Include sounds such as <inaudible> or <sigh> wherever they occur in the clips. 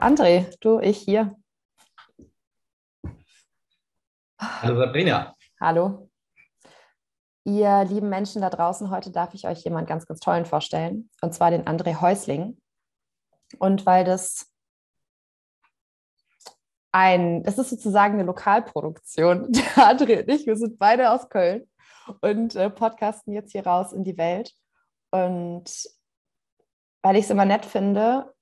André, du, ich hier. Hallo Sabrina. Hallo. Ihr lieben Menschen da draußen, heute darf ich euch jemand ganz, ganz tollen vorstellen, und zwar den André Häusling. Und weil das ein, das ist sozusagen eine Lokalproduktion. <laughs> Der André und ich, wir sind beide aus Köln und äh, podcasten jetzt hier raus in die Welt. Und weil ich es immer nett finde,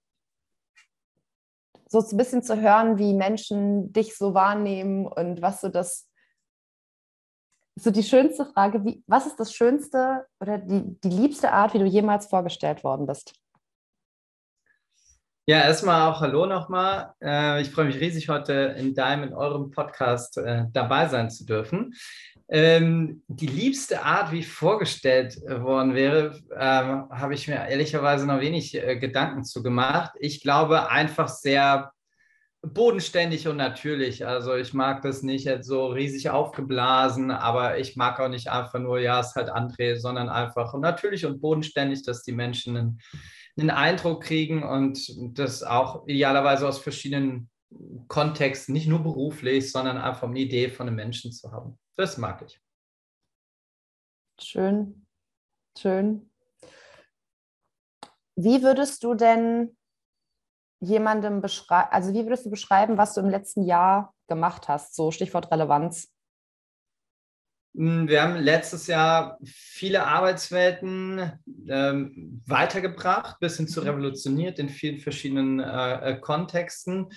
so ein bisschen zu hören, wie Menschen dich so wahrnehmen und was so das, so die schönste Frage, wie, was ist das schönste oder die, die liebste Art, wie du jemals vorgestellt worden bist? Ja, erstmal auch Hallo nochmal. Äh, ich freue mich riesig, heute in deinem, in eurem Podcast äh, dabei sein zu dürfen. Ähm, die liebste Art, wie vorgestellt äh, worden wäre, ähm, habe ich mir ehrlicherweise noch wenig äh, Gedanken zu gemacht. Ich glaube einfach sehr bodenständig und natürlich. Also ich mag das nicht jetzt so riesig aufgeblasen, aber ich mag auch nicht einfach nur, ja, es ist halt André, sondern einfach natürlich und bodenständig, dass die Menschen einen, einen Eindruck kriegen und das auch idealerweise aus verschiedenen Kontexten, nicht nur beruflich, sondern einfach eine Idee von einem Menschen zu haben. Das mag ich. Schön, schön. Wie würdest du denn jemandem beschreiben, also wie würdest du beschreiben, was du im letzten Jahr gemacht hast? So Stichwort Relevanz. Hm, wir haben letztes Jahr viele Arbeitswelten ähm, weitergebracht, bis hin zu mhm. revolutioniert in vielen verschiedenen äh, äh Kontexten.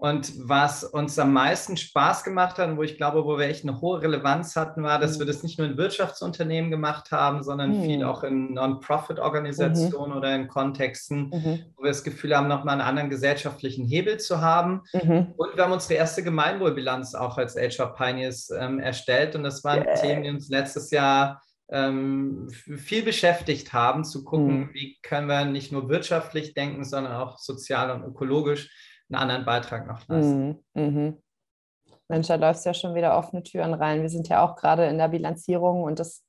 Und was uns am meisten Spaß gemacht hat und wo ich glaube, wo wir echt eine hohe Relevanz hatten, war, dass wir mhm. das nicht nur in Wirtschaftsunternehmen gemacht haben, sondern mhm. viel auch in Non-Profit-Organisationen mhm. oder in Kontexten, mhm. wo wir das Gefühl haben, nochmal einen anderen gesellschaftlichen Hebel zu haben. Mhm. Und wir haben unsere erste Gemeinwohlbilanz auch als HR Pioneers ähm, erstellt. Und das waren yeah. Themen, die uns letztes Jahr ähm, viel beschäftigt haben, zu gucken, mhm. wie können wir nicht nur wirtschaftlich denken, sondern auch sozial und ökologisch einen anderen Beitrag noch leisten. Mhm. Mhm. Mensch, da läufst ja schon wieder offene Türen rein. Wir sind ja auch gerade in der Bilanzierung und das,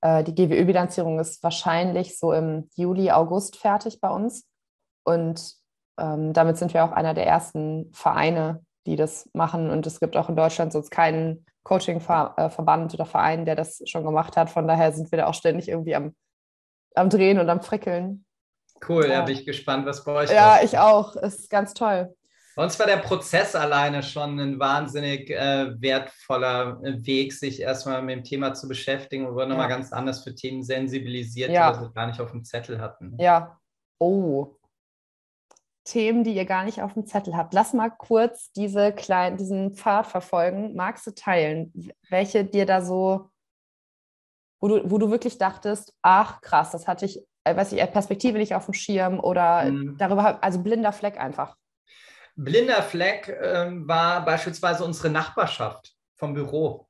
äh, die GWÖ-Bilanzierung ist wahrscheinlich so im Juli, August fertig bei uns. Und ähm, damit sind wir auch einer der ersten Vereine, die das machen. Und es gibt auch in Deutschland sonst keinen Coaching-Verband oder Verein, der das schon gemacht hat. Von daher sind wir da auch ständig irgendwie am, am Drehen und am Frickeln. Cool, ja. da bin ich gespannt, was bei euch Ja, ich auch. Ist ganz toll. Bei uns war der Prozess alleine schon ein wahnsinnig äh, wertvoller Weg, sich erstmal mit dem Thema zu beschäftigen und wurde ja. nochmal ganz anders für Themen sensibilisiert, ja. die wir gar nicht auf dem Zettel hatten. Ja. Oh. Themen, die ihr gar nicht auf dem Zettel habt. Lass mal kurz diese kleinen, diesen Pfad verfolgen. Magst du teilen, welche dir da so, wo du, wo du wirklich dachtest, ach krass, das hatte ich äh, weiß ich, Perspektive nicht auf dem Schirm oder mhm. darüber, also blinder Fleck einfach. Blinder Fleck äh, war beispielsweise unsere Nachbarschaft vom Büro.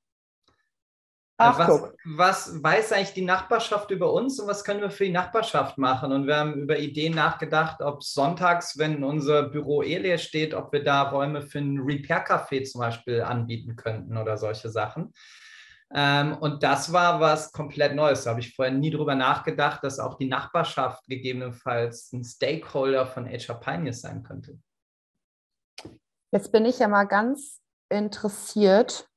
Ach, was, was, weiß eigentlich die Nachbarschaft über uns und was können wir für die Nachbarschaft machen? Und wir haben über Ideen nachgedacht, ob sonntags, wenn unser Büro eh leer steht, ob wir da Räume für ein Repair-Café zum Beispiel anbieten könnten oder solche Sachen. Ähm, und das war was komplett Neues. Da habe ich vorher nie drüber nachgedacht, dass auch die Nachbarschaft gegebenenfalls ein Stakeholder von HR Pioneers sein könnte. Jetzt bin ich ja mal ganz interessiert.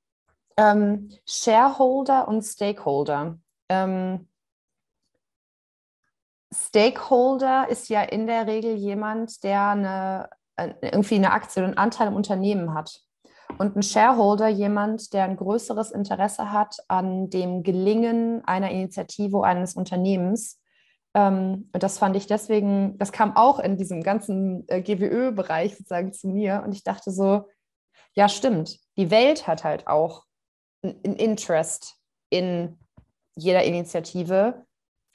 Ähm, Shareholder und Stakeholder. Ähm, Stakeholder ist ja in der Regel jemand, der eine, äh, irgendwie eine Aktie, einen Anteil im Unternehmen hat und ein Shareholder jemand, der ein größeres Interesse hat an dem Gelingen einer Initiative eines Unternehmens. Ähm, und das fand ich deswegen, das kam auch in diesem ganzen äh, GWÖ-Bereich sozusagen zu mir. Und ich dachte so, ja, stimmt. Die Welt hat halt auch ein Interest in jeder Initiative,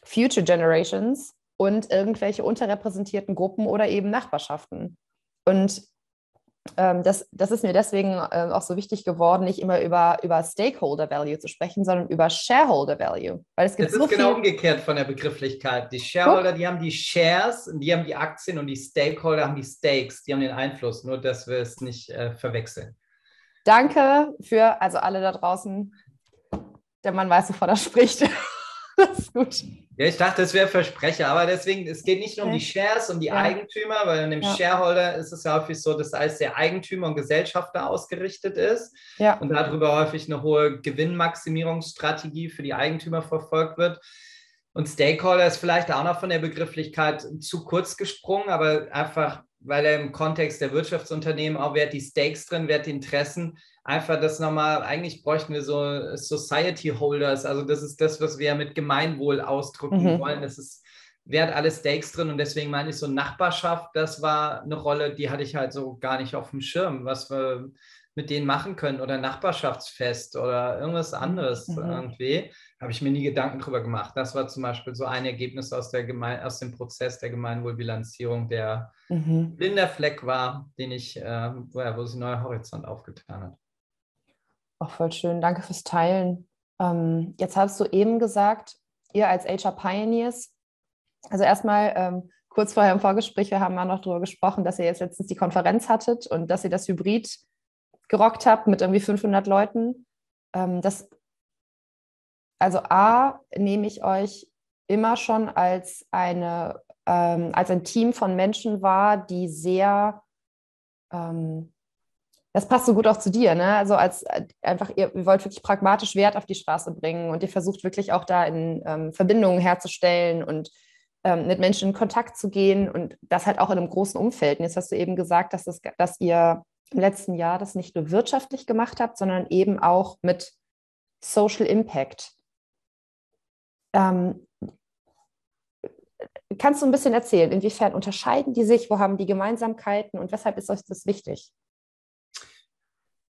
Future Generations und irgendwelche unterrepräsentierten Gruppen oder eben Nachbarschaften. Und das, das ist mir deswegen äh, auch so wichtig geworden, nicht immer über, über Stakeholder Value zu sprechen, sondern über Shareholder Value. Weil es gibt das so ist genau umgekehrt von der Begrifflichkeit. Die Shareholder, die haben die Shares, die haben die Aktien und die Stakeholder haben die Stakes, die haben den Einfluss, nur dass wir es nicht äh, verwechseln. Danke für also alle da draußen. Der Mann weiß, wovon er spricht. <laughs> das ist gut. Ja, ich dachte, das wäre Versprecher, aber deswegen, es geht nicht nur um die Shares, um die ja. Eigentümer, weil in dem ja. Shareholder ist es ja häufig so, dass alles der Eigentümer und Gesellschafter ausgerichtet ist ja. und darüber häufig eine hohe Gewinnmaximierungsstrategie für die Eigentümer verfolgt wird. Und Stakeholder ist vielleicht auch noch von der Begrifflichkeit zu kurz gesprungen, aber einfach, weil er im Kontext der Wirtschaftsunternehmen auch, wer hat die Stakes drin, wer hat die Interessen, einfach das nochmal, eigentlich bräuchten wir so Society Holders, also das ist das, was wir mit Gemeinwohl ausdrücken mhm. wollen. Das ist, wer hat alle Stakes drin und deswegen meine ich so Nachbarschaft, das war eine Rolle, die hatte ich halt so gar nicht auf dem Schirm, was wir mit denen machen können oder Nachbarschaftsfest oder irgendwas anderes mhm. irgendwie. Habe ich mir nie Gedanken drüber gemacht. Das war zum Beispiel so ein Ergebnis aus, der Geme aus dem Prozess der Gemeinwohlbilanzierung, der mhm. blinder Fleck war, den ich, äh, wo, wo sich ein neuer Horizont aufgetan hat. Auch voll schön. Danke fürs Teilen. Ähm, jetzt hast du eben gesagt, ihr als HR Pioneers, also erstmal ähm, kurz vorher im Vorgespräch, wir haben mal noch darüber gesprochen, dass ihr jetzt letztens die Konferenz hattet und dass ihr das Hybrid gerockt habt mit irgendwie 500 Leuten. Ähm, das, also A, nehme ich euch immer schon als, eine, ähm, als ein Team von Menschen wahr, die sehr ähm, das passt so gut auch zu dir, ne? Also als äh, einfach, ihr, wollt wirklich pragmatisch Wert auf die Straße bringen und ihr versucht wirklich auch da in ähm, Verbindungen herzustellen und ähm, mit Menschen in Kontakt zu gehen und das halt auch in einem großen Umfeld. Und jetzt hast du eben gesagt, dass, das, dass ihr im letzten Jahr das nicht nur wirtschaftlich gemacht habt, sondern eben auch mit Social Impact. Ähm, kannst du ein bisschen erzählen, inwiefern unterscheiden die sich, wo haben die Gemeinsamkeiten und weshalb ist euch das wichtig?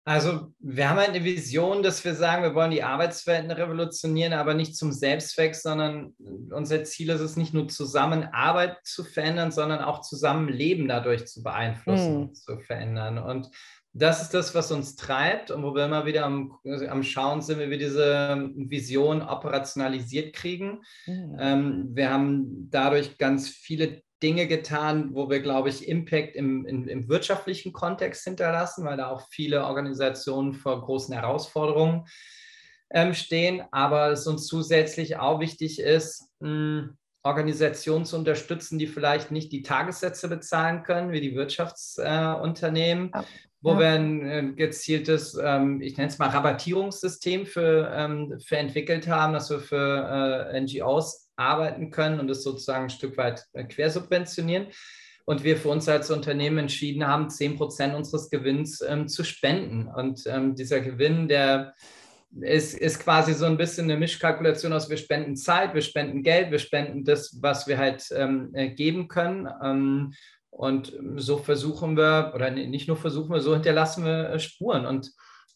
Also wir haben eine Vision, dass wir sagen, wir wollen die Arbeitswelten revolutionieren, aber nicht zum Selbstzweck, sondern unser Ziel ist es nicht nur Zusammenarbeit zu verändern, sondern auch Zusammenleben dadurch zu beeinflussen und zu verändern. Und das ist das, was uns treibt und wo wir immer wieder am, am Schauen sind, wie wir diese Vision operationalisiert kriegen. Mm. Ähm, wir haben dadurch ganz viele Dinge getan, wo wir, glaube ich, Impact im, im, im, wirtschaftlichen Kontext hinterlassen, weil da auch viele Organisationen vor großen Herausforderungen ähm, stehen. Aber es uns zusätzlich auch wichtig ist, mh, Organisationen zu unterstützen, die vielleicht nicht die Tagessätze bezahlen können, wie die Wirtschaftsunternehmen, äh, wo ja. wir ein äh, gezieltes, ähm, ich nenne es mal Rabattierungssystem für, ähm, für entwickelt haben, dass wir für äh, NGOs arbeiten können und es sozusagen ein Stück weit äh, quersubventionieren. Und wir für uns als Unternehmen entschieden haben, 10 Prozent unseres Gewinns ähm, zu spenden. Und ähm, dieser Gewinn, der ist, ist quasi so ein bisschen eine Mischkalkulation aus, wir spenden Zeit, wir spenden Geld, wir spenden das, was wir halt ähm, äh, geben können. Ähm, und so versuchen wir, oder nicht nur versuchen wir, so hinterlassen wir äh, Spuren. Und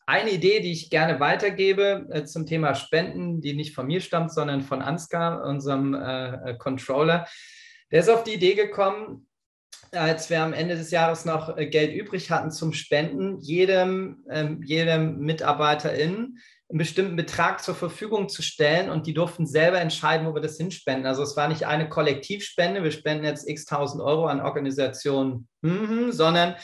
eine Idee, die ich gerne weitergebe äh, zum Thema Spenden, die nicht von mir stammt, sondern von Ansgar, unserem äh, Controller. Der ist auf die Idee gekommen, als wir am Ende des Jahres noch äh, Geld übrig hatten zum Spenden, jedem, ähm, jedem MitarbeiterInnen einen bestimmten Betrag zur Verfügung zu stellen und die durften selber entscheiden, wo wir das hinspenden. Also es war nicht eine Kollektivspende, wir spenden jetzt x tausend Euro an Organisationen, mhm, sondern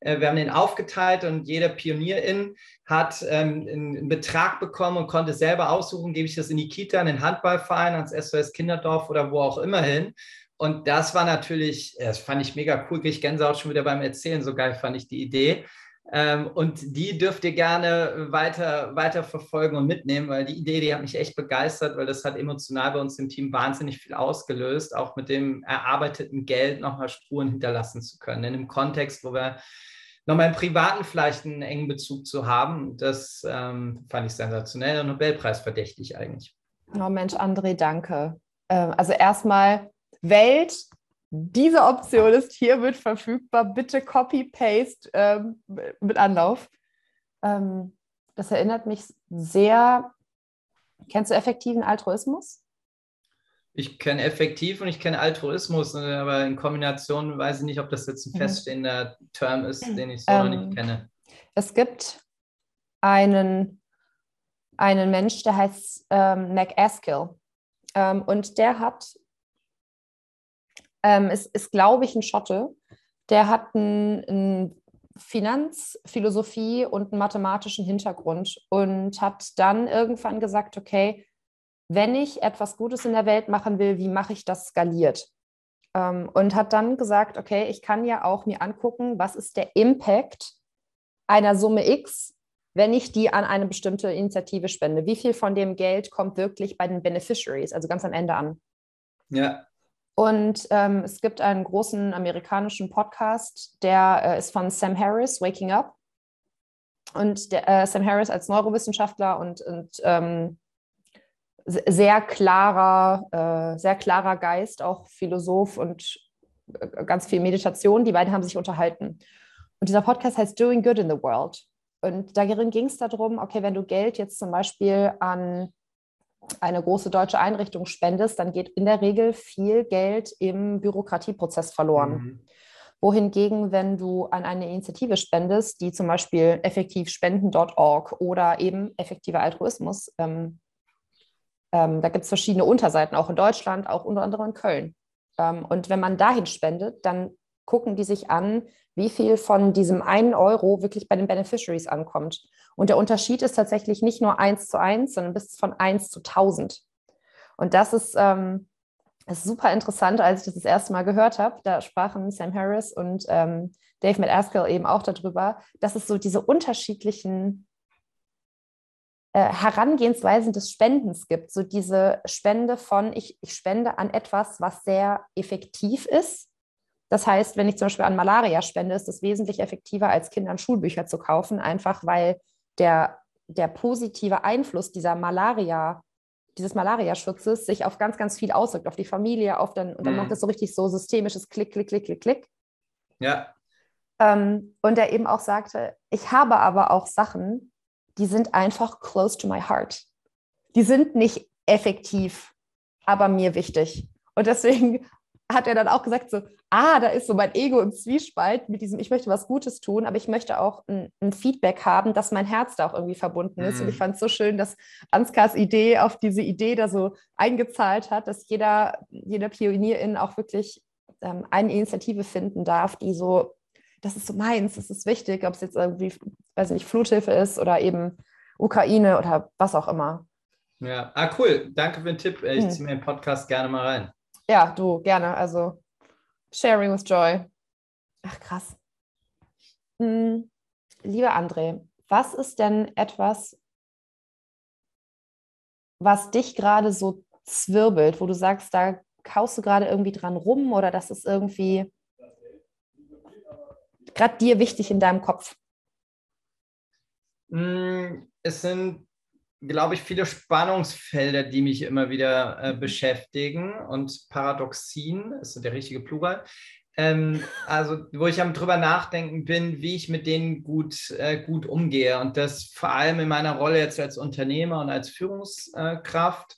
äh, wir haben den aufgeteilt und jeder Pionierin hat ähm, einen Betrag bekommen und konnte selber aussuchen, gebe ich das in die Kita, in den Handballverein, ans SOS Kinderdorf oder wo auch immer hin. Und das war natürlich, das fand ich mega cool, kriege ich Gänsehaut schon wieder beim Erzählen, so geil fand ich die Idee. Ähm, und die dürft ihr gerne weiter, weiter verfolgen und mitnehmen, weil die Idee, die hat mich echt begeistert, weil das hat emotional bei uns im Team wahnsinnig viel ausgelöst, auch mit dem erarbeiteten Geld nochmal Spuren hinterlassen zu können. In einem Kontext, wo wir nochmal im Privaten vielleicht einen engen Bezug zu haben. Das ähm, fand ich sensationell und Nobelpreis verdächtig eigentlich. Oh Mensch, André, danke. Ähm, also erstmal Welt, diese Option ist hier, wird verfügbar. Bitte Copy-Paste ähm, mit Anlauf. Ähm, das erinnert mich sehr. Kennst du effektiven Altruismus? Ich kenne effektiv und ich kenne Altruismus, äh, aber in Kombination weiß ich nicht, ob das jetzt ein mhm. feststehender Term ist, den ich so ähm, noch nicht kenne. Es gibt einen, einen Mensch, der heißt ähm, Mac Askill. Ähm, und der hat, ähm, ist, ist glaube ich, ein Schotte, der hat einen Finanzphilosophie und einen mathematischen Hintergrund und hat dann irgendwann gesagt, okay, wenn ich etwas Gutes in der Welt machen will, wie mache ich das skaliert? Ähm, und hat dann gesagt, okay, ich kann ja auch mir angucken, was ist der Impact einer Summe X, wenn ich die an eine bestimmte Initiative spende. Wie viel von dem Geld kommt wirklich bei den Beneficiaries, also ganz am Ende an? Ja. Und ähm, es gibt einen großen amerikanischen Podcast, der äh, ist von Sam Harris, Waking Up. Und der, äh, Sam Harris als Neurowissenschaftler und, und ähm, sehr klarer, äh, sehr klarer Geist, auch Philosoph und äh, ganz viel Meditation. Die beiden haben sich unterhalten. Und dieser Podcast heißt Doing Good in the World. Und darin ging es darum, okay, wenn du Geld jetzt zum Beispiel an eine große deutsche Einrichtung spendest, dann geht in der Regel viel Geld im Bürokratieprozess verloren. Mhm. Wohingegen, wenn du an eine Initiative spendest, die zum Beispiel effektivspenden.org oder eben effektiver Altruismus, ähm, ähm, da gibt es verschiedene Unterseiten, auch in Deutschland, auch unter anderem in Köln. Ähm, und wenn man dahin spendet, dann gucken die sich an, wie viel von diesem einen Euro wirklich bei den Beneficiaries ankommt. Und der Unterschied ist tatsächlich nicht nur eins zu eins, sondern bis von eins zu tausend. Und das ist, ähm, ist super interessant, als ich das das erste Mal gehört habe. Da sprachen Sam Harris und ähm, Dave McAskill eben auch darüber, dass es so diese unterschiedlichen Herangehensweisen des Spendens gibt. So diese Spende von, ich, ich spende an etwas, was sehr effektiv ist das heißt, wenn ich zum Beispiel an Malaria spende, ist es wesentlich effektiver, als Kindern Schulbücher zu kaufen, einfach weil der, der positive Einfluss dieser Malaria, dieses Malariaschutzes sich auf ganz, ganz viel auswirkt, auf die Familie, auf dann, und dann mhm. macht es so richtig so systemisches Klick, Klick, Klick, Klick, Klick. Ja. Ähm, und er eben auch sagte, ich habe aber auch Sachen, die sind einfach close to my heart. Die sind nicht effektiv, aber mir wichtig. Und deswegen <laughs> hat er dann auch gesagt, so, ah, da ist so mein Ego im Zwiespalt mit diesem, ich möchte was Gutes tun, aber ich möchte auch ein, ein Feedback haben, dass mein Herz da auch irgendwie verbunden ist. Mhm. Und ich mhm. fand es so schön, dass Anskas Idee auf diese Idee da so eingezahlt hat, dass jeder, jeder Pionierin auch wirklich ähm, eine Initiative finden darf, die so, das ist so meins, das ist wichtig, ob es jetzt irgendwie, weiß nicht, Fluthilfe ist oder eben Ukraine oder was auch immer. Ja, ah, cool. Danke für den Tipp. Ich hm. ziehe mir den Podcast gerne mal rein. Ja, du, gerne. Also sharing with joy. Ach, krass. Hm, lieber André, was ist denn etwas, was dich gerade so zwirbelt, wo du sagst, da kaust du gerade irgendwie dran rum oder das ist irgendwie gerade dir wichtig in deinem Kopf? Hm, es sind glaube ich, viele Spannungsfelder, die mich immer wieder äh, mhm. beschäftigen. Und Paradoxien ist der richtige Plural. Ähm, <laughs> also, wo ich am drüber nachdenken bin, wie ich mit denen gut, äh, gut umgehe. Und das vor allem in meiner Rolle jetzt als Unternehmer und als Führungskraft.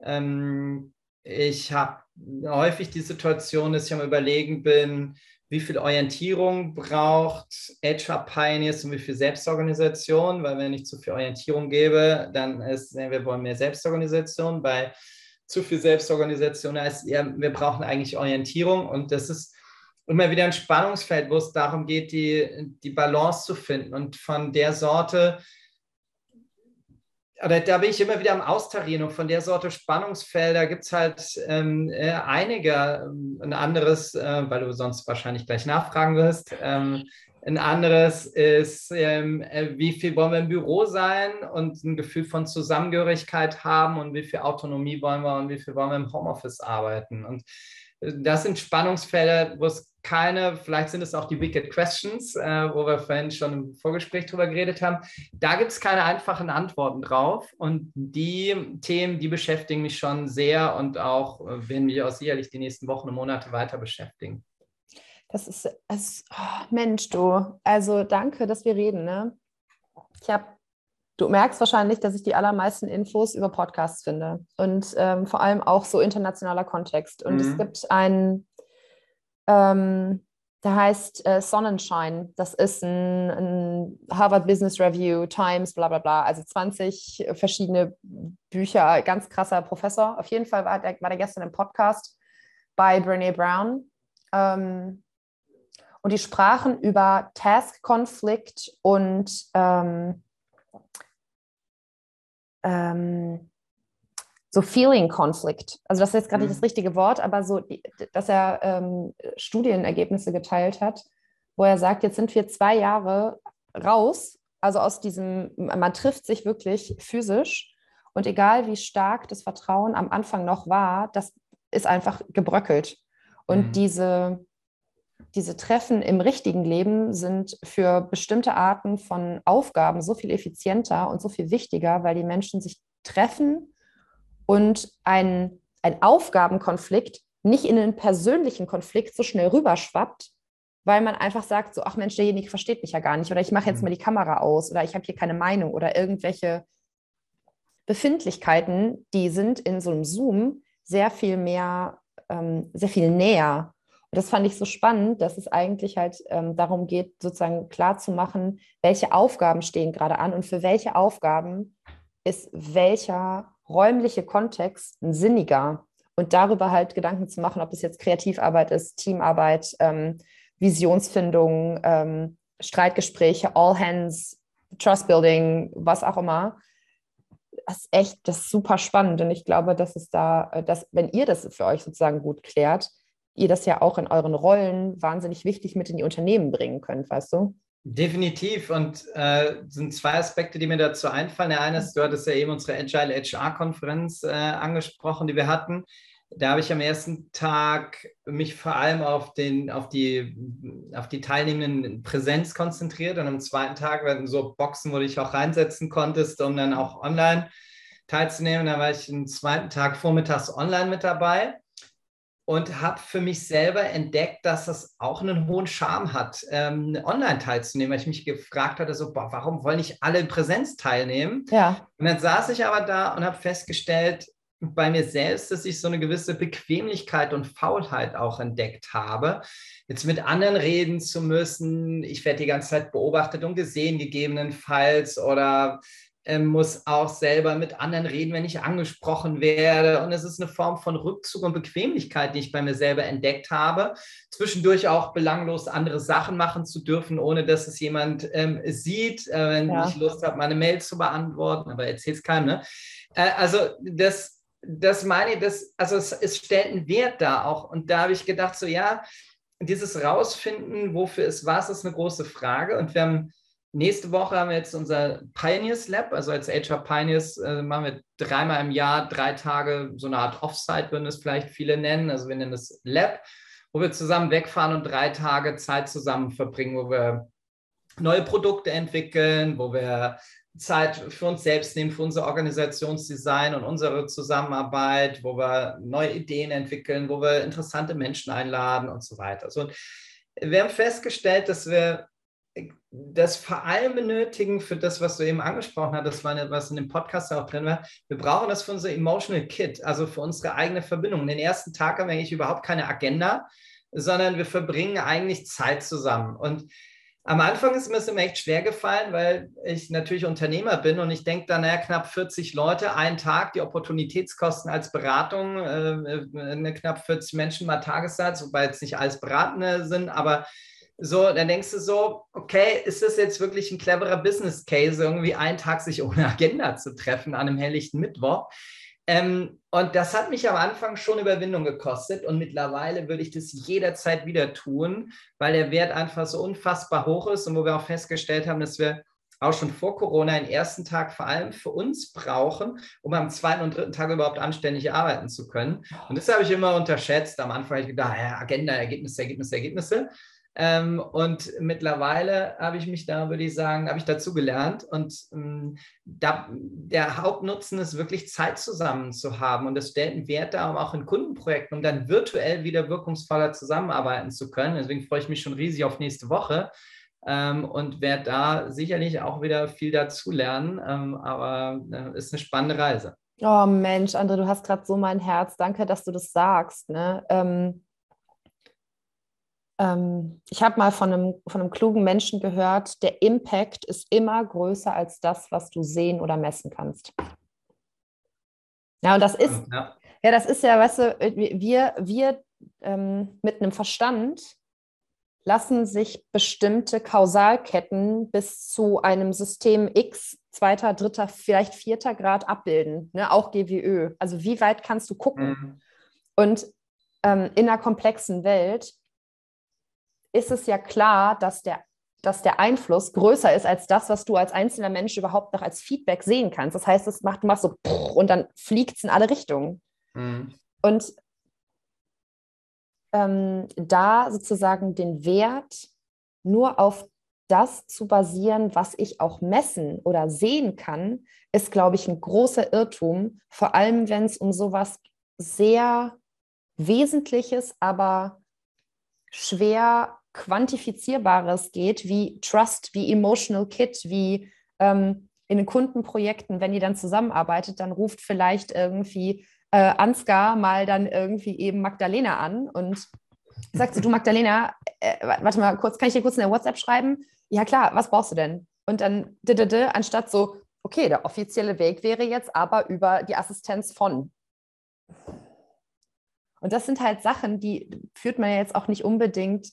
Ähm, ich habe häufig die Situation, dass ich am Überlegen bin, wie viel Orientierung braucht HR Pioneers und wie viel Selbstorganisation, weil wenn ich zu viel Orientierung gebe, dann ist, wir wollen mehr Selbstorganisation. Bei zu viel Selbstorganisation heißt, ja, wir brauchen eigentlich Orientierung. Und das ist immer wieder ein Spannungsfeld, wo es darum geht, die, die Balance zu finden. Und von der Sorte, oder da bin ich immer wieder am Austarieren und von der Sorte Spannungsfelder gibt es halt ähm, äh, einige. Ähm, ein anderes, äh, weil du sonst wahrscheinlich gleich nachfragen wirst, ähm, ein anderes ist, ähm, äh, wie viel wollen wir im Büro sein und ein Gefühl von Zusammengehörigkeit haben und wie viel Autonomie wollen wir und wie viel wollen wir im Homeoffice arbeiten. Und äh, das sind Spannungsfelder, wo es keine, vielleicht sind es auch die Wicked Questions, äh, wo wir vorhin schon im Vorgespräch drüber geredet haben. Da gibt es keine einfachen Antworten drauf. Und die Themen, die beschäftigen mich schon sehr und auch äh, werden mich auch sicherlich die nächsten Wochen und Monate weiter beschäftigen. Das ist, es, oh, Mensch, du. Also danke, dass wir reden. Ne? Ich habe Du merkst wahrscheinlich, dass ich die allermeisten Infos über Podcasts finde und ähm, vor allem auch so internationaler Kontext. Und mhm. es gibt einen ähm, der heißt äh, Sonnenschein. Das ist ein, ein, Harvard Business Review, Times, bla bla bla. Also 20 verschiedene Bücher, ganz krasser Professor. Auf jeden Fall war der, war der gestern im Podcast bei Brene Brown. Ähm, und die sprachen über Task-Konflikt und ähm, ähm, so Feeling Conflict. Also das ist jetzt gerade mhm. nicht das richtige Wort, aber so, dass er ähm, Studienergebnisse geteilt hat, wo er sagt, jetzt sind wir zwei Jahre raus, also aus diesem, man trifft sich wirklich physisch und egal wie stark das Vertrauen am Anfang noch war, das ist einfach gebröckelt. Und mhm. diese, diese Treffen im richtigen Leben sind für bestimmte Arten von Aufgaben so viel effizienter und so viel wichtiger, weil die Menschen sich treffen und ein, ein Aufgabenkonflikt nicht in einen persönlichen Konflikt so schnell rüberschwappt, weil man einfach sagt, so, ach Mensch, derjenige versteht mich ja gar nicht oder ich mache jetzt mhm. mal die Kamera aus oder ich habe hier keine Meinung oder irgendwelche Befindlichkeiten, die sind in so einem Zoom sehr viel mehr, ähm, sehr viel näher. Und das fand ich so spannend, dass es eigentlich halt ähm, darum geht, sozusagen klarzumachen, welche Aufgaben stehen gerade an und für welche Aufgaben ist welcher räumliche Kontext ein sinniger. Und darüber halt Gedanken zu machen, ob es jetzt Kreativarbeit ist, Teamarbeit, ähm, Visionsfindung, ähm, Streitgespräche, All Hands, Trust Building, was auch immer. Das ist echt, das ist super spannend. Und ich glaube, dass es da, äh, dass, wenn ihr das für euch sozusagen gut klärt, ihr das ja auch in euren Rollen wahnsinnig wichtig mit in die Unternehmen bringen könnt, weißt du? Definitiv. Und äh, sind zwei Aspekte, die mir dazu einfallen. Der eine ist, du hattest ja eben unsere Agile HR-Konferenz äh, angesprochen, die wir hatten. Da habe ich am ersten Tag mich vor allem auf, den, auf, die, auf die teilnehmenden Präsenz konzentriert. Und am zweiten Tag werden so Boxen, wo du dich auch reinsetzen konntest, um dann auch online teilzunehmen. Da war ich am zweiten Tag vormittags online mit dabei und habe für mich selber entdeckt, dass es auch einen hohen Charme hat, ähm, online teilzunehmen, weil ich mich gefragt hatte, so, boah, warum wollen nicht alle in Präsenz teilnehmen? Ja. Und dann saß ich aber da und habe festgestellt, bei mir selbst, dass ich so eine gewisse Bequemlichkeit und Faulheit auch entdeckt habe, jetzt mit anderen reden zu müssen. Ich werde die ganze Zeit beobachtet und gesehen, gegebenenfalls, oder muss auch selber mit anderen reden, wenn ich angesprochen werde. Und es ist eine Form von Rückzug und Bequemlichkeit, die ich bei mir selber entdeckt habe. Zwischendurch auch belanglos andere Sachen machen zu dürfen, ohne dass es jemand ähm, sieht, äh, wenn ja. ich Lust habe, meine Mail zu beantworten. Aber erzähl es keinem. Ne? Äh, also das, das meine ich, das, also es, es stellt einen Wert da auch. Und da habe ich gedacht, so ja, dieses Rausfinden, wofür es was, ist eine große Frage. Und wir haben Nächste Woche haben wir jetzt unser Pioneers Lab, also als HR Pioneers äh, machen wir dreimal im Jahr drei Tage so eine Art Offsite, würden es vielleicht viele nennen. Also wir nennen es Lab, wo wir zusammen wegfahren und drei Tage Zeit zusammen verbringen, wo wir neue Produkte entwickeln, wo wir Zeit für uns selbst nehmen, für unser Organisationsdesign und unsere Zusammenarbeit, wo wir neue Ideen entwickeln, wo wir interessante Menschen einladen und so weiter. Also wir haben festgestellt, dass wir das vor allem benötigen für das, was du eben angesprochen hast, das war eine, was in dem Podcast auch drin war. Wir brauchen das für unser Emotional Kit, also für unsere eigene Verbindung. Den ersten Tag haben wir eigentlich überhaupt keine Agenda, sondern wir verbringen eigentlich Zeit zusammen. Und am Anfang ist mir es immer echt schwer gefallen, weil ich natürlich Unternehmer bin und ich denke dann, naja, knapp 40 Leute, einen Tag, die Opportunitätskosten als Beratung, äh, äh knapp 40 Menschen mal Tagessatz, wobei jetzt nicht alles Beratende sind, aber so, dann denkst du so, okay, ist das jetzt wirklich ein cleverer Business Case, irgendwie einen Tag sich ohne Agenda zu treffen an einem helllichten Mittwoch? Ähm, und das hat mich am Anfang schon Überwindung gekostet und mittlerweile würde ich das jederzeit wieder tun, weil der Wert einfach so unfassbar hoch ist und wo wir auch festgestellt haben, dass wir auch schon vor Corona den ersten Tag vor allem für uns brauchen, um am zweiten und dritten Tag überhaupt anständig arbeiten zu können. Und das habe ich immer unterschätzt. Am Anfang habe ich gedacht, ja, Agenda, Ergebnisse, Ergebnisse, Ergebnisse. Ähm, und mittlerweile habe ich mich da, würde ich sagen, habe ich dazu gelernt. Und ähm, da, der Hauptnutzen ist wirklich Zeit zusammen zu haben. Und das stellt einen Wert da, um auch in Kundenprojekten, um dann virtuell wieder wirkungsvoller zusammenarbeiten zu können. Deswegen freue ich mich schon riesig auf nächste Woche. Ähm, und werde da sicherlich auch wieder viel dazu lernen. Ähm, aber äh, ist eine spannende Reise. Oh Mensch, André, du hast gerade so mein Herz. Danke, dass du das sagst. Ne? Ähm, ich habe mal von einem, von einem klugen Menschen gehört, der Impact ist immer größer als das, was du sehen oder messen kannst. Ja, und das ist, ja, ja das ist ja, weißt du, wir, wir ähm, mit einem Verstand lassen sich bestimmte Kausalketten bis zu einem System X, zweiter, dritter, vielleicht vierter Grad abbilden, ne? auch GWÖ. Also wie weit kannst du gucken? Mhm. Und ähm, in einer komplexen Welt ist es ja klar, dass der, dass der Einfluss größer ist als das, was du als einzelner Mensch überhaupt noch als Feedback sehen kannst. Das heißt, es macht, du machst so und dann fliegt es in alle Richtungen. Mhm. Und ähm, da sozusagen den Wert nur auf das zu basieren, was ich auch messen oder sehen kann, ist, glaube ich, ein großer Irrtum, vor allem wenn es um sowas sehr Wesentliches, aber schwer quantifizierbares geht, wie Trust, wie Emotional Kit, wie ähm, in den Kundenprojekten, wenn ihr dann zusammenarbeitet, dann ruft vielleicht irgendwie äh, Ansgar mal dann irgendwie eben Magdalena an und sagt so, du Magdalena, äh, warte mal kurz, kann ich dir kurz in der WhatsApp schreiben? Ja klar, was brauchst du denn? Und dann, d -d -d, anstatt so, okay, der offizielle Weg wäre jetzt aber über die Assistenz von. Und das sind halt Sachen, die führt man ja jetzt auch nicht unbedingt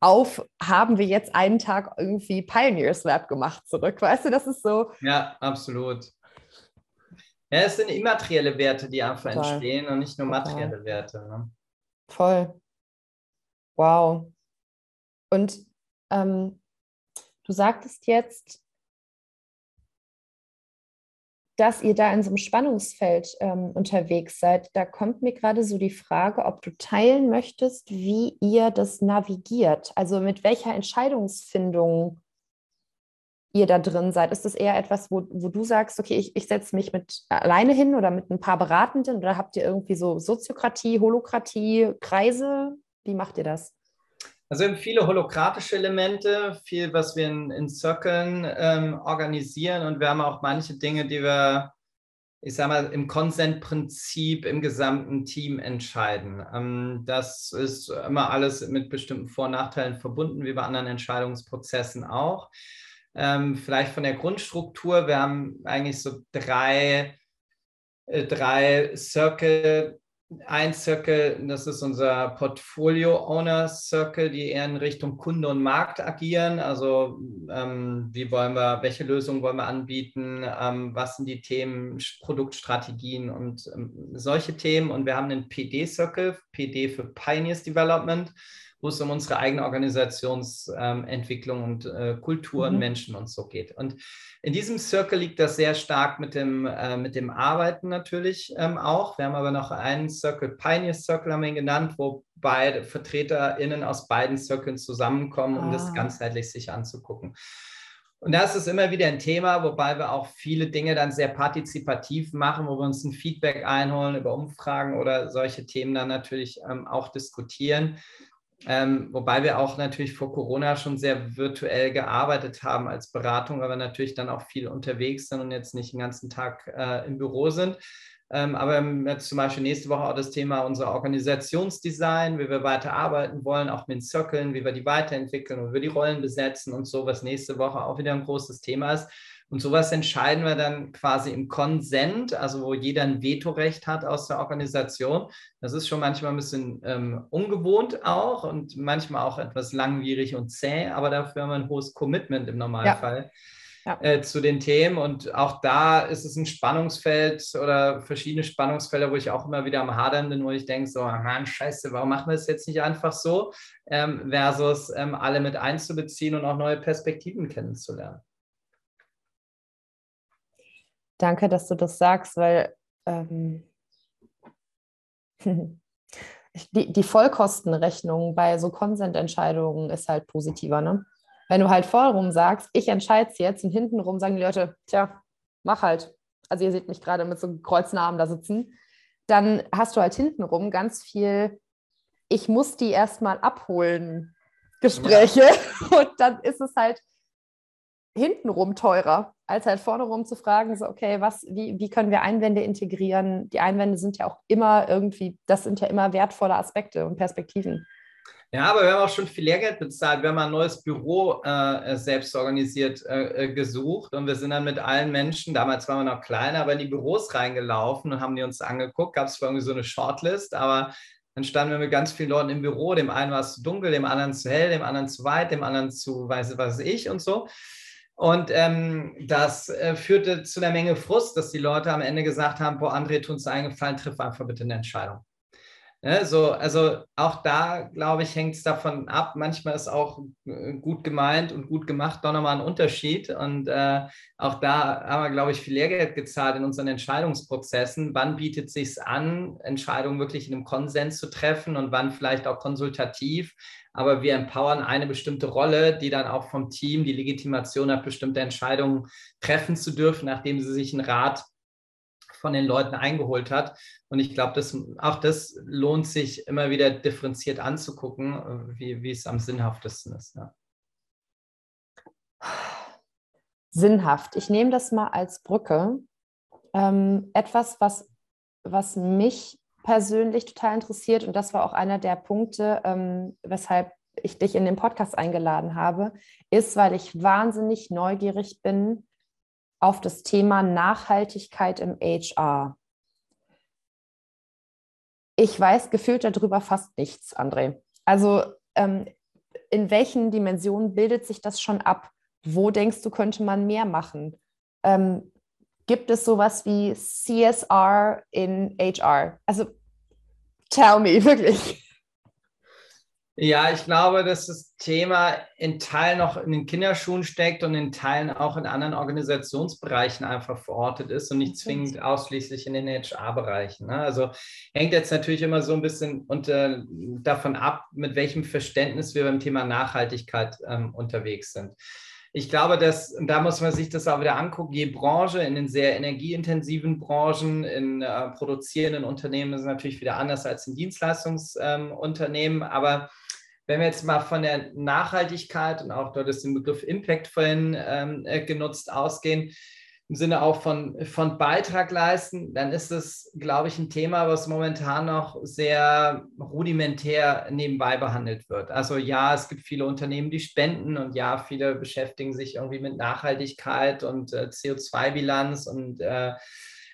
auf, haben wir jetzt einen Tag irgendwie Pioneers Lab gemacht zurück. Weißt du, das ist so. Ja, absolut. Ja, es sind immaterielle Werte, die einfach Total. entstehen und nicht nur materielle Total. Werte. Ne? Voll. Wow. Und ähm, du sagtest jetzt, dass ihr da in so einem Spannungsfeld ähm, unterwegs seid. Da kommt mir gerade so die Frage, ob du teilen möchtest, wie ihr das navigiert. Also mit welcher Entscheidungsfindung ihr da drin seid. Ist das eher etwas, wo, wo du sagst, okay, ich, ich setze mich mit alleine hin oder mit ein paar Beratenden oder habt ihr irgendwie so Soziokratie, Holokratie, Kreise? Wie macht ihr das? Also wir haben viele holokratische Elemente, viel, was wir in, in Circlen ähm, organisieren und wir haben auch manche Dinge, die wir, ich sage mal, im Consent-Prinzip im gesamten Team entscheiden. Ähm, das ist immer alles mit bestimmten Vor- und Nachteilen verbunden, wie bei anderen Entscheidungsprozessen auch. Ähm, vielleicht von der Grundstruktur. Wir haben eigentlich so drei, äh, drei Circle. Ein Circle, das ist unser Portfolio Owner Circle, die eher in Richtung Kunde und Markt agieren. Also ähm, wie wollen wir, welche Lösungen wollen wir anbieten, ähm, was sind die Themen, Produktstrategien und ähm, solche Themen. Und wir haben einen PD Circle, PD für Pioneers Development wo es um unsere eigene Organisationsentwicklung und äh, Kultur und mhm. Menschen und so geht. Und in diesem Circle liegt das sehr stark mit dem, äh, mit dem Arbeiten natürlich ähm, auch. Wir haben aber noch einen Circle, Pioneer Circle haben wir ihn genannt, wo beide VertreterInnen aus beiden Circles zusammenkommen, um ah. das ganzheitlich sich anzugucken. Und das ist immer wieder ein Thema, wobei wir auch viele Dinge dann sehr partizipativ machen, wo wir uns ein Feedback einholen über Umfragen oder solche Themen dann natürlich ähm, auch diskutieren. Ähm, wobei wir auch natürlich vor Corona schon sehr virtuell gearbeitet haben als Beratung, aber natürlich dann auch viel unterwegs sind und jetzt nicht den ganzen Tag äh, im Büro sind. Ähm, aber jetzt zum Beispiel nächste Woche auch das Thema unser Organisationsdesign, wie wir weiter arbeiten wollen, auch mit Circlen, wie wir die weiterentwickeln und wie wir die Rollen besetzen und so, was nächste Woche auch wieder ein großes Thema ist. Und sowas entscheiden wir dann quasi im Konsent, also wo jeder ein Vetorecht hat aus der Organisation. Das ist schon manchmal ein bisschen ähm, ungewohnt auch und manchmal auch etwas langwierig und zäh, aber dafür haben wir ein hohes Commitment im Normalfall. Ja. Ja. Äh, zu den Themen. Und auch da ist es ein Spannungsfeld oder verschiedene Spannungsfelder, wo ich auch immer wieder am Hadern bin, wo ich denke, so, Mann, scheiße, warum machen wir es jetzt nicht einfach so, ähm, versus ähm, alle mit einzubeziehen und auch neue Perspektiven kennenzulernen. Danke, dass du das sagst, weil ähm, <laughs> die, die Vollkostenrechnung bei so Konsententscheidungen ist halt positiver. Ne? Wenn du halt vorrum sagst, ich entscheide es jetzt und hintenrum sagen die Leute, tja, mach halt. Also ihr seht mich gerade mit so kreuzenden Armen da sitzen. Dann hast du halt hintenrum ganz viel, ich muss die erstmal abholen, Gespräche. Ja. <laughs> Und dann ist es halt hintenrum teurer, als halt vorne rum zu fragen, so, okay, was, wie, wie können wir Einwände integrieren? Die Einwände sind ja auch immer irgendwie, das sind ja immer wertvolle Aspekte und Perspektiven. Ja, aber wir haben auch schon viel Lehrgeld bezahlt. Wir haben ein neues Büro äh, selbst organisiert äh, äh, gesucht und wir sind dann mit allen Menschen, damals waren wir noch kleiner, aber in die Büros reingelaufen und haben die uns angeguckt. Gab es irgendwie so eine Shortlist, aber Dann standen wir mit ganz vielen Leuten im Büro. Dem einen war es zu dunkel, dem anderen zu hell, dem anderen zu weit, dem anderen zu weiß was ich und so. Und ähm, das äh, führte zu einer Menge Frust, dass die Leute am Ende gesagt haben: Boah, André, tut uns eingefallen, triff einfach bitte eine Entscheidung. Ne, so, also auch da, glaube ich, hängt es davon ab. Manchmal ist auch äh, gut gemeint und gut gemacht doch nochmal ein Unterschied. Und äh, auch da haben wir, glaube ich, viel Lehrgeld gezahlt in unseren Entscheidungsprozessen. Wann bietet es sich an, Entscheidungen wirklich in einem Konsens zu treffen und wann vielleicht auch konsultativ? Aber wir empowern eine bestimmte Rolle, die dann auch vom Team die Legitimation hat, bestimmte Entscheidungen treffen zu dürfen, nachdem sie sich einen Rat von den Leuten eingeholt hat. Und ich glaube, das, auch das lohnt sich immer wieder differenziert anzugucken, wie, wie es am sinnhaftesten ist. Ja. Sinnhaft. Ich nehme das mal als Brücke. Ähm, etwas, was, was mich persönlich total interessiert, und das war auch einer der Punkte, ähm, weshalb ich dich in den Podcast eingeladen habe, ist, weil ich wahnsinnig neugierig bin auf das Thema Nachhaltigkeit im HR. Ich weiß gefühlt darüber fast nichts, André. Also ähm, in welchen Dimensionen bildet sich das schon ab? Wo denkst du, könnte man mehr machen? Ähm, gibt es sowas wie CSR in HR? Also tell me, wirklich. Ja, ich glaube, dass das Thema in Teilen noch in den Kinderschuhen steckt und in Teilen auch in anderen Organisationsbereichen einfach verortet ist und nicht zwingend ausschließlich in den HR-Bereichen. Ne? Also hängt jetzt natürlich immer so ein bisschen unter, davon ab, mit welchem Verständnis wir beim Thema Nachhaltigkeit ähm, unterwegs sind. Ich glaube, dass, da muss man sich das auch wieder angucken, je Branche, in den sehr energieintensiven Branchen, in äh, produzierenden Unternehmen ist es natürlich wieder anders als in Dienstleistungsunternehmen, ähm, aber wenn wir jetzt mal von der Nachhaltigkeit und auch dort ist den Begriff Impact vorhin ähm, äh, genutzt ausgehen, im Sinne auch von, von Beitrag leisten, dann ist es, glaube ich, ein Thema, was momentan noch sehr rudimentär nebenbei behandelt wird. Also ja, es gibt viele Unternehmen, die spenden und ja, viele beschäftigen sich irgendwie mit Nachhaltigkeit und äh, CO2-Bilanz und äh,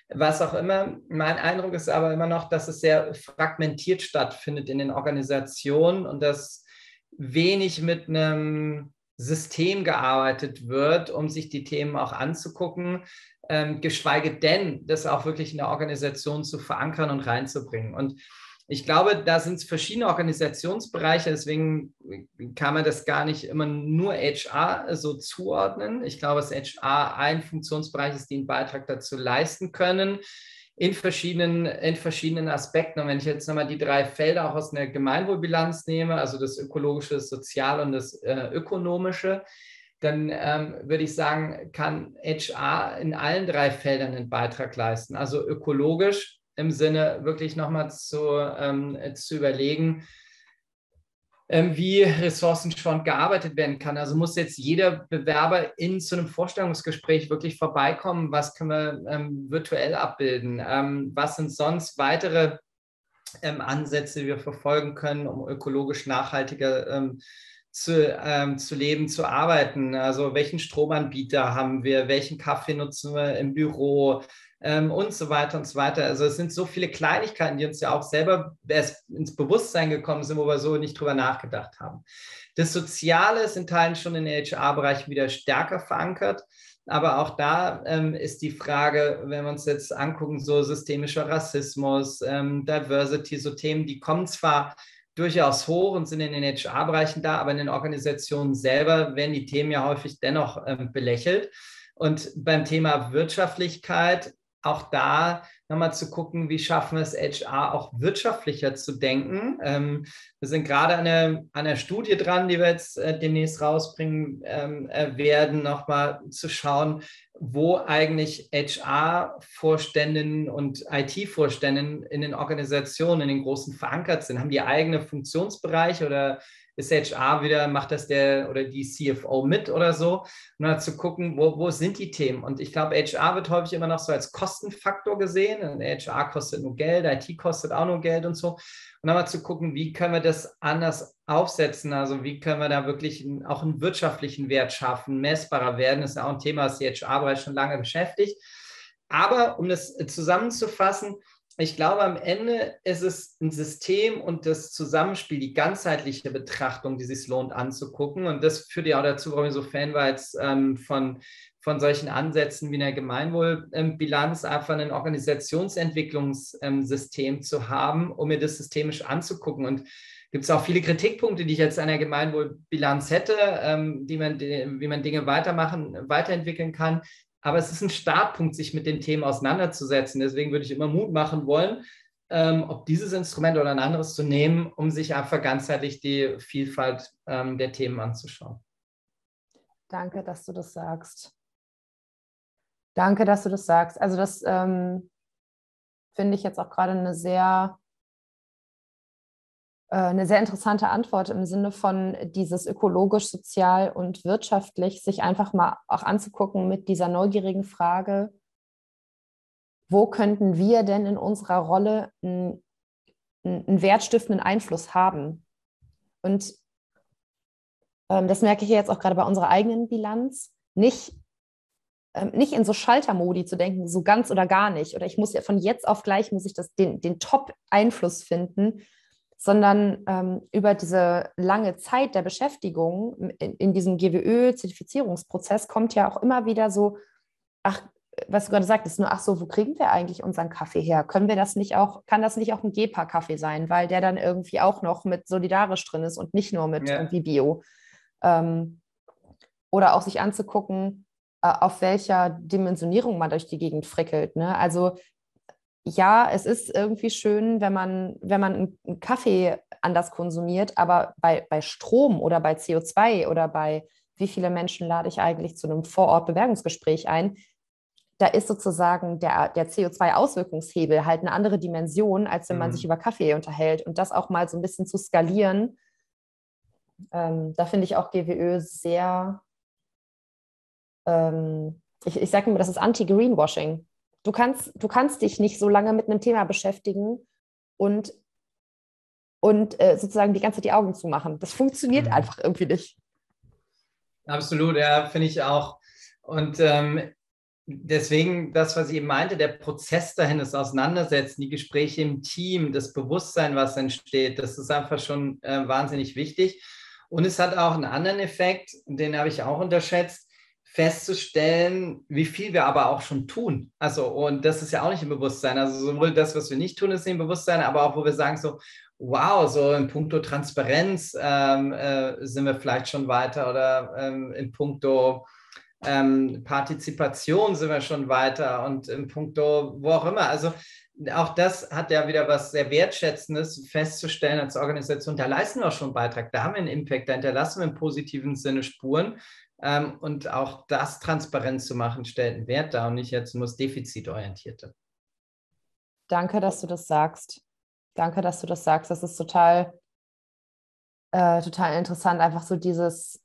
was auch immer. Mein Eindruck ist aber immer noch, dass es sehr fragmentiert stattfindet in den Organisationen und dass wenig mit einem System gearbeitet wird, um sich die Themen auch anzugucken, ähm, geschweige denn, das auch wirklich in der Organisation zu verankern und reinzubringen. Und ich glaube, da sind es verschiedene Organisationsbereiche, deswegen kann man das gar nicht immer nur HR so zuordnen. Ich glaube, dass HR ein Funktionsbereich ist, die einen Beitrag dazu leisten können in verschiedenen, in verschiedenen Aspekten. Und wenn ich jetzt nochmal die drei Felder auch aus einer Gemeinwohlbilanz nehme, also das ökologische, das soziale und das äh, ökonomische, dann ähm, würde ich sagen, kann HR in allen drei Feldern einen Beitrag leisten. Also ökologisch im Sinne wirklich nochmal zu, ähm, zu überlegen, wie ressourcenschonend gearbeitet werden kann. Also muss jetzt jeder Bewerber in zu einem Vorstellungsgespräch wirklich vorbeikommen. Was können wir ähm, virtuell abbilden? Ähm, was sind sonst weitere ähm, Ansätze, die wir verfolgen können, um ökologisch nachhaltiger ähm, zu, ähm, zu leben, zu arbeiten? Also welchen Stromanbieter haben wir? Welchen Kaffee nutzen wir im Büro? Ähm, und so weiter und so weiter. Also es sind so viele Kleinigkeiten, die uns ja auch selber erst ins Bewusstsein gekommen sind, wo wir so nicht drüber nachgedacht haben. Das Soziale ist in Teilen schon in den HR-Bereich wieder stärker verankert. Aber auch da ähm, ist die Frage, wenn wir uns jetzt angucken, so systemischer Rassismus, ähm, Diversity, so Themen, die kommen zwar durchaus hoch und sind in den HR-Bereichen da, aber in den Organisationen selber werden die Themen ja häufig dennoch ähm, belächelt. Und beim Thema Wirtschaftlichkeit auch da nochmal zu gucken, wie schaffen wir es, HR auch wirtschaftlicher zu denken. Ähm, wir sind gerade an einer, an Studie dran, die wir jetzt äh, demnächst rausbringen ähm, äh, werden, nochmal zu schauen, wo eigentlich HR-Vorständinnen und IT-Vorständinnen in den Organisationen, in den großen verankert sind. Haben die eigene Funktionsbereiche oder ist HR wieder, macht das der oder die CFO mit oder so, dann zu gucken, wo, wo sind die Themen. Und ich glaube, HR wird häufig immer noch so als Kostenfaktor gesehen. Und HR kostet nur Geld, IT kostet auch nur Geld und so. Und dann mal zu gucken, wie können wir das anders aufsetzen? Also wie können wir da wirklich auch einen wirtschaftlichen Wert schaffen, messbarer werden? Das ist ja auch ein Thema, das die HR-Bereich schon lange beschäftigt. Aber um das zusammenzufassen, ich glaube, am Ende ist es ein System und das Zusammenspiel, die ganzheitliche Betrachtung, die sich lohnt anzugucken. Und das führt ja auch dazu, warum ich so Fan war jetzt ähm, von, von solchen Ansätzen wie einer Gemeinwohlbilanz, einfach ein Organisationsentwicklungssystem zu haben, um mir das systemisch anzugucken. Und gibt es auch viele Kritikpunkte, die ich jetzt an der Gemeinwohlbilanz hätte, ähm, die man, wie man Dinge weitermachen, weiterentwickeln kann. Aber es ist ein Startpunkt, sich mit den Themen auseinanderzusetzen. Deswegen würde ich immer Mut machen wollen, ähm, ob dieses Instrument oder ein anderes zu nehmen, um sich einfach ganzheitlich die Vielfalt ähm, der Themen anzuschauen. Danke, dass du das sagst. Danke, dass du das sagst. Also das ähm, finde ich jetzt auch gerade eine sehr eine sehr interessante Antwort im Sinne von dieses ökologisch, sozial und wirtschaftlich, sich einfach mal auch anzugucken mit dieser neugierigen Frage, wo könnten wir denn in unserer Rolle einen, einen wertstiftenden Einfluss haben? Und ähm, das merke ich jetzt auch gerade bei unserer eigenen Bilanz, nicht, ähm, nicht in so Schaltermodi zu denken, so ganz oder gar nicht. Oder ich muss ja von jetzt auf gleich, muss ich das, den, den Top-Einfluss finden, sondern ähm, über diese lange Zeit der Beschäftigung in, in diesem GWÖ-Zertifizierungsprozess kommt ja auch immer wieder so, ach, was du gerade sagtest, nur, ach so, wo kriegen wir eigentlich unseren Kaffee her? Können wir das nicht auch, kann das nicht auch ein GEPA-Kaffee sein, weil der dann irgendwie auch noch mit solidarisch drin ist und nicht nur mit ja. irgendwie Bio? Ähm, oder auch sich anzugucken, äh, auf welcher Dimensionierung man durch die Gegend frickelt. Ne? Also ja, es ist irgendwie schön, wenn man, wenn man einen Kaffee anders konsumiert, aber bei, bei Strom oder bei CO2 oder bei wie viele Menschen lade ich eigentlich zu einem Vorort-Bewerbungsgespräch ein, da ist sozusagen der, der CO2-Auswirkungshebel halt eine andere Dimension, als wenn man sich mhm. über Kaffee unterhält. Und das auch mal so ein bisschen zu skalieren, ähm, da finde ich auch GWÖ sehr, ähm, ich, ich sage immer, das ist Anti-Greenwashing. Du kannst, du kannst dich nicht so lange mit einem Thema beschäftigen und, und äh, sozusagen die ganze Zeit die Augen zu machen. Das funktioniert mhm. einfach irgendwie nicht. Absolut, ja, finde ich auch. Und ähm, deswegen das, was ich eben meinte, der Prozess dahin, das Auseinandersetzen, die Gespräche im Team, das Bewusstsein, was entsteht, das ist einfach schon äh, wahnsinnig wichtig. Und es hat auch einen anderen Effekt, den habe ich auch unterschätzt festzustellen, wie viel wir aber auch schon tun. Also, und das ist ja auch nicht im Bewusstsein. Also, sowohl das, was wir nicht tun, ist im Bewusstsein, aber auch, wo wir sagen, so, wow, so in puncto Transparenz ähm, äh, sind wir vielleicht schon weiter oder ähm, in puncto ähm, Partizipation sind wir schon weiter und in puncto wo auch immer. Also, auch das hat ja wieder was sehr Wertschätzendes festzustellen als Organisation. Da leisten wir auch schon einen Beitrag, da haben wir einen Impact, da hinterlassen wir im positiven Sinne Spuren. Ähm, und auch das transparent zu machen, stellt einen Wert dar und nicht jetzt nur das Defizitorientierte. Danke, dass du das sagst. Danke, dass du das sagst. Das ist total, äh, total interessant, einfach so dieses,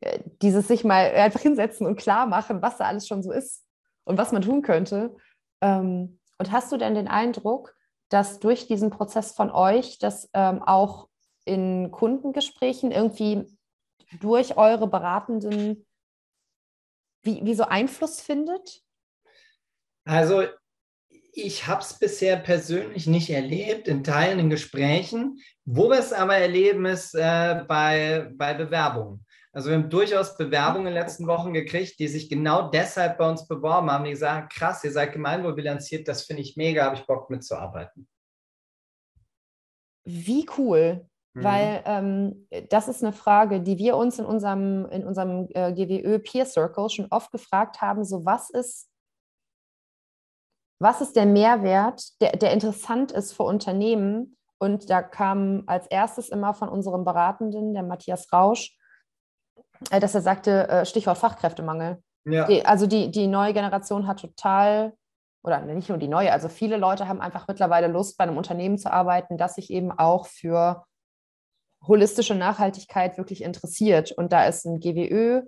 äh, dieses sich mal einfach hinsetzen und klar machen, was da alles schon so ist und was man tun könnte. Ähm, und hast du denn den Eindruck, dass durch diesen Prozess von euch das ähm, auch in Kundengesprächen irgendwie durch eure Beratenden wie, wie so Einfluss findet? Also ich habe es bisher persönlich nicht erlebt, in Teilen in Gesprächen. Wo wir es aber erleben, ist äh, bei, bei Bewerbungen. Also wir haben durchaus Bewerbungen in den letzten Wochen gekriegt, die sich genau deshalb bei uns beworben haben, die sagen, krass, ihr seid gemeinwohlbilanziert, das finde ich mega, habe ich Bock mitzuarbeiten. Wie cool. Mhm. Weil ähm, das ist eine Frage, die wir uns in unserem, in unserem äh, GWÖ Peer Circle schon oft gefragt haben: so was ist, was ist der Mehrwert, der, der interessant ist für Unternehmen? Und da kam als erstes immer von unserem Beratenden, der Matthias Rausch, äh, dass er sagte, äh, Stichwort Fachkräftemangel. Ja. Die, also die, die neue Generation hat total oder nicht nur die neue, also viele Leute haben einfach mittlerweile Lust, bei einem Unternehmen zu arbeiten, das sich eben auch für holistische Nachhaltigkeit wirklich interessiert. Und da ist ein GWÖ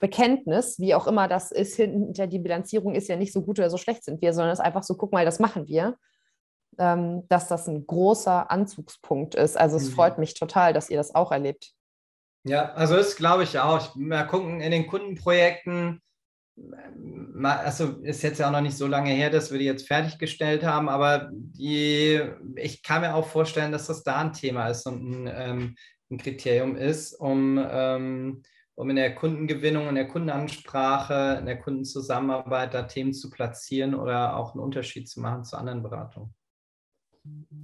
Bekenntnis, wie auch immer das ist, hinter die Bilanzierung ist ja nicht so gut oder so schlecht sind wir, sondern es ist einfach so, guck mal, das machen wir, ähm, dass das ein großer Anzugspunkt ist. Also es mhm. freut mich total, dass ihr das auch erlebt. Ja, also das glaube ich auch. Wir gucken in den Kundenprojekten, also ist jetzt ja auch noch nicht so lange her, dass wir die jetzt fertiggestellt haben, aber die, ich kann mir auch vorstellen, dass das da ein Thema ist und ein, ähm, ein Kriterium ist, um, ähm, um in der Kundengewinnung, in der Kundenansprache, in der Kundenzusammenarbeit da Themen zu platzieren oder auch einen Unterschied zu machen zu anderen Beratungen.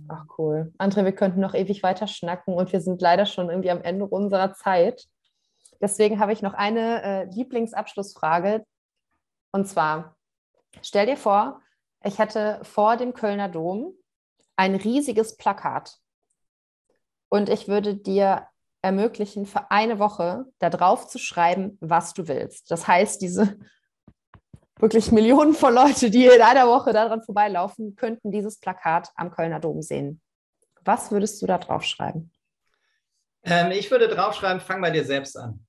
Ach cool. André, wir könnten noch ewig weiter schnacken und wir sind leider schon irgendwie am Ende unserer Zeit. Deswegen habe ich noch eine äh, Lieblingsabschlussfrage. Und zwar, stell dir vor, ich hätte vor dem Kölner Dom ein riesiges Plakat und ich würde dir ermöglichen, für eine Woche da drauf zu schreiben, was du willst. Das heißt, diese <laughs> wirklich Millionen von Leuten, die in einer Woche daran vorbeilaufen, könnten dieses Plakat am Kölner Dom sehen. Was würdest du da draufschreiben? Ähm, ich würde draufschreiben, fang bei dir selbst an.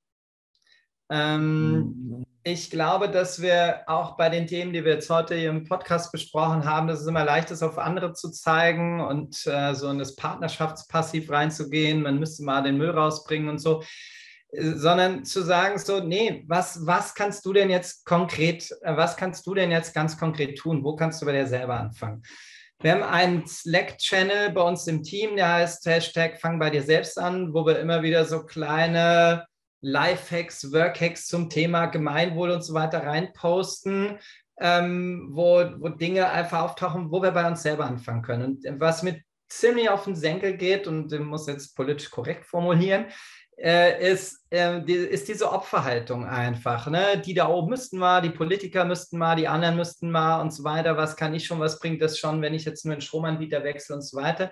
Ähm, mhm. Ich glaube, dass wir auch bei den Themen, die wir jetzt heute im Podcast besprochen haben, dass es immer leicht ist, auf andere zu zeigen und äh, so in das Partnerschaftspassiv reinzugehen. Man müsste mal den Müll rausbringen und so sondern zu sagen so, nee, was, was kannst du denn jetzt konkret, äh, was kannst du denn jetzt ganz konkret tun? Wo kannst du bei dir selber anfangen? Wir haben einen Slack-Channel bei uns im Team, der heißt Hashtag Fang bei dir selbst an, wo wir immer wieder so kleine Lifehacks, Workhacks zum Thema Gemeinwohl und so weiter reinposten, ähm, wo, wo Dinge einfach auftauchen, wo wir bei uns selber anfangen können. Und was mit ziemlich auf den Senkel geht, und ich muss jetzt politisch korrekt formulieren, äh, ist, äh, ist diese Opferhaltung einfach. Ne? Die da oben müssten mal, die Politiker müssten mal, die anderen müssten mal und so weiter. Was kann ich schon, was bringt das schon, wenn ich jetzt nur einen Stromanbieter wechsle und so weiter.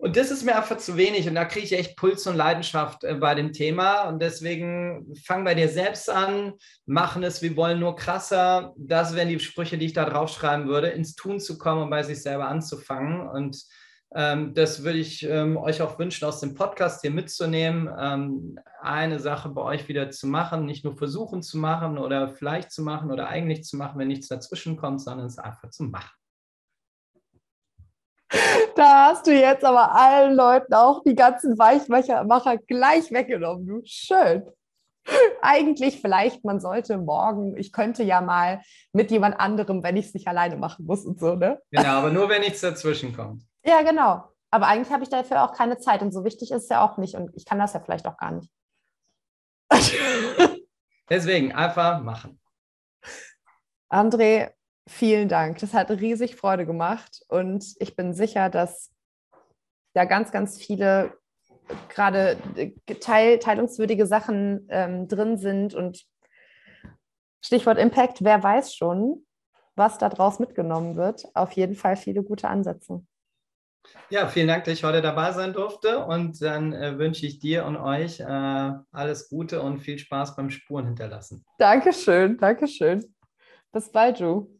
Und das ist mir einfach zu wenig und da kriege ich echt Puls und Leidenschaft äh, bei dem Thema. Und deswegen fang bei dir selbst an, machen es, wir wollen nur krasser. Das wären die Sprüche, die ich da draufschreiben würde, ins Tun zu kommen und bei sich selber anzufangen. Und ähm, das würde ich ähm, euch auch wünschen, aus dem Podcast hier mitzunehmen, ähm, eine Sache bei euch wieder zu machen, nicht nur versuchen zu machen oder vielleicht zu machen oder eigentlich zu machen, wenn nichts dazwischen kommt, sondern es einfach zu machen. Da hast du jetzt aber allen Leuten auch die ganzen Weichmacher gleich weggenommen. Du schön. Eigentlich vielleicht, man sollte morgen, ich könnte ja mal mit jemand anderem, wenn ich es nicht alleine machen muss und so, ne? Genau, aber nur wenn nichts dazwischen kommt. Ja, genau. Aber eigentlich habe ich dafür auch keine Zeit und so wichtig ist es ja auch nicht und ich kann das ja vielleicht auch gar nicht. Deswegen einfach machen. André, vielen Dank. Das hat riesig Freude gemacht und ich bin sicher, dass da ganz, ganz viele gerade teil, teilungswürdige Sachen ähm, drin sind und Stichwort Impact, wer weiß schon, was da draus mitgenommen wird. Auf jeden Fall viele gute Ansätze. Ja, vielen Dank, dass ich heute dabei sein durfte und dann äh, wünsche ich dir und euch äh, alles Gute und viel Spaß beim Spuren hinterlassen. Dankeschön, Dankeschön. Bis bald, Ju.